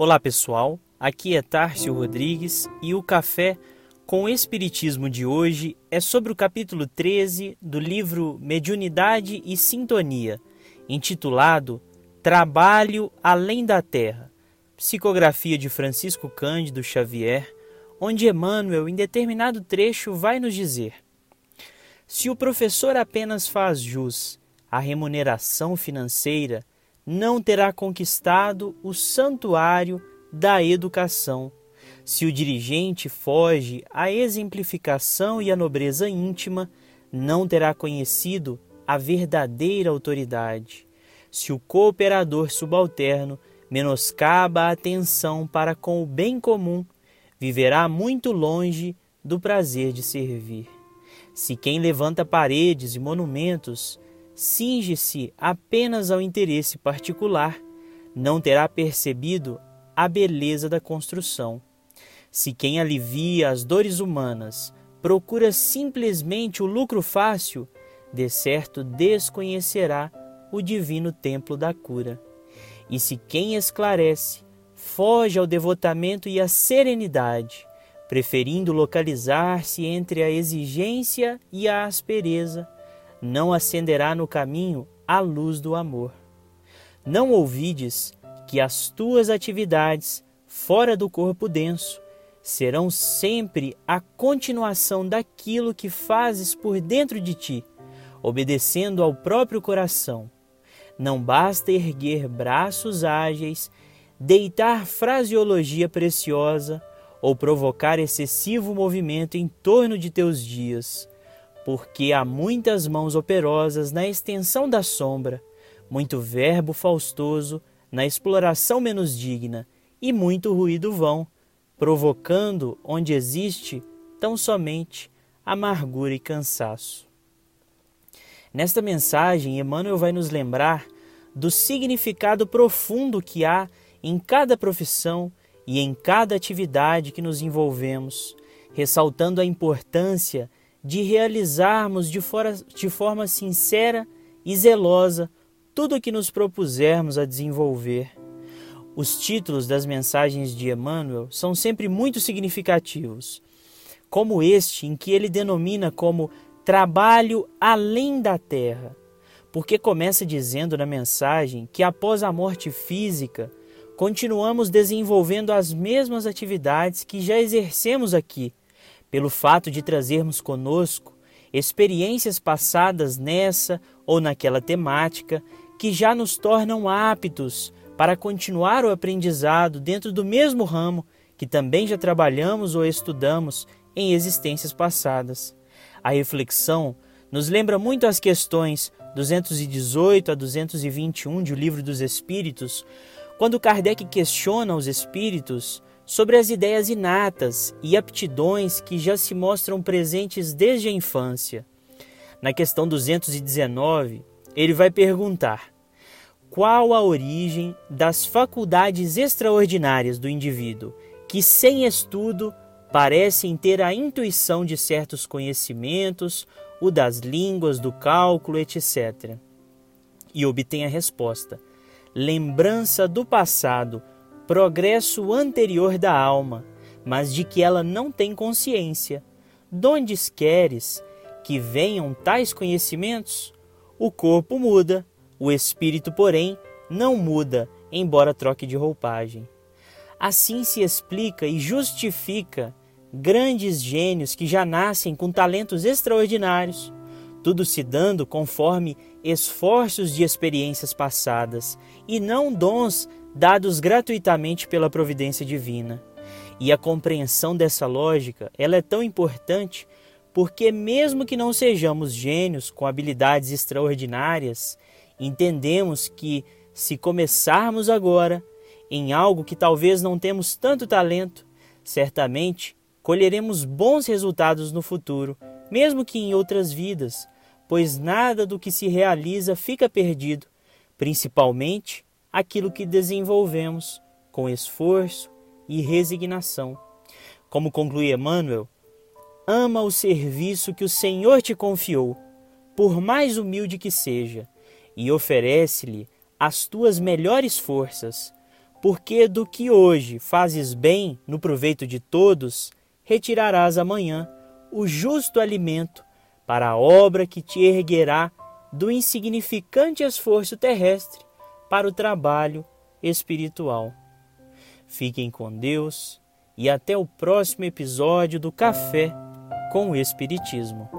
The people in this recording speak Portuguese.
Olá pessoal, aqui é Tárcio Rodrigues e o café com o Espiritismo de hoje é sobre o capítulo 13 do livro Mediunidade e Sintonia, intitulado Trabalho Além da Terra, psicografia de Francisco Cândido Xavier, onde Emmanuel, em determinado trecho, vai nos dizer: Se o professor apenas faz jus à remuneração financeira, não terá conquistado o santuário da educação. Se o dirigente foge à exemplificação e à nobreza íntima, não terá conhecido a verdadeira autoridade. Se o cooperador subalterno menoscaba a atenção para com o bem comum, viverá muito longe do prazer de servir. Se quem levanta paredes e monumentos cinge-se apenas ao interesse particular, não terá percebido a beleza da construção. Se quem alivia as dores humanas procura simplesmente o lucro fácil, de certo desconhecerá o divino templo da cura. E se quem esclarece foge ao devotamento e à serenidade, preferindo localizar-se entre a exigência e a aspereza, não acenderá no caminho a luz do amor. Não ouvides que as tuas atividades fora do corpo denso serão sempre a continuação daquilo que fazes por dentro de ti, obedecendo ao próprio coração. Não basta erguer braços ágeis, deitar fraseologia preciosa ou provocar excessivo movimento em torno de teus dias porque há muitas mãos operosas na extensão da sombra, muito verbo faustoso na exploração menos digna e muito ruído vão, provocando onde existe tão somente amargura e cansaço. Nesta mensagem, Emmanuel vai nos lembrar do significado profundo que há em cada profissão e em cada atividade que nos envolvemos, ressaltando a importância de realizarmos de, fora, de forma sincera e zelosa tudo o que nos propusermos a desenvolver. Os títulos das mensagens de Emmanuel são sempre muito significativos, como este em que ele denomina como trabalho além da terra, porque começa dizendo na mensagem que após a morte física, continuamos desenvolvendo as mesmas atividades que já exercemos aqui, pelo fato de trazermos conosco experiências passadas nessa ou naquela temática que já nos tornam aptos para continuar o aprendizado dentro do mesmo ramo que também já trabalhamos ou estudamos em existências passadas. A reflexão nos lembra muito as questões 218 a 221 de O Livro dos Espíritos, quando Kardec questiona os espíritos sobre as ideias inatas e aptidões que já se mostram presentes desde a infância. Na questão 219, ele vai perguntar: qual a origem das faculdades extraordinárias do indivíduo que, sem estudo, parecem ter a intuição de certos conhecimentos, o das línguas, do cálculo, etc. E obtém a resposta: lembrança do passado progresso anterior da alma, mas de que ela não tem consciência. Donde queres que venham tais conhecimentos? O corpo muda, o espírito, porém, não muda, embora troque de roupagem. Assim se explica e justifica grandes gênios que já nascem com talentos extraordinários, tudo se dando conforme esforços de experiências passadas e não dons dados gratuitamente pela providência divina. E a compreensão dessa lógica, ela é tão importante porque mesmo que não sejamos gênios com habilidades extraordinárias, entendemos que se começarmos agora em algo que talvez não temos tanto talento, certamente colheremos bons resultados no futuro, mesmo que em outras vidas, pois nada do que se realiza fica perdido, principalmente aquilo que desenvolvemos com esforço e resignação. Como conclui Emmanuel, ama o serviço que o Senhor te confiou, por mais humilde que seja, e oferece-lhe as tuas melhores forças, porque do que hoje fazes bem no proveito de todos, retirarás amanhã o justo alimento para a obra que te erguerá do insignificante esforço terrestre para o trabalho espiritual. Fiquem com Deus e até o próximo episódio do Café com o Espiritismo.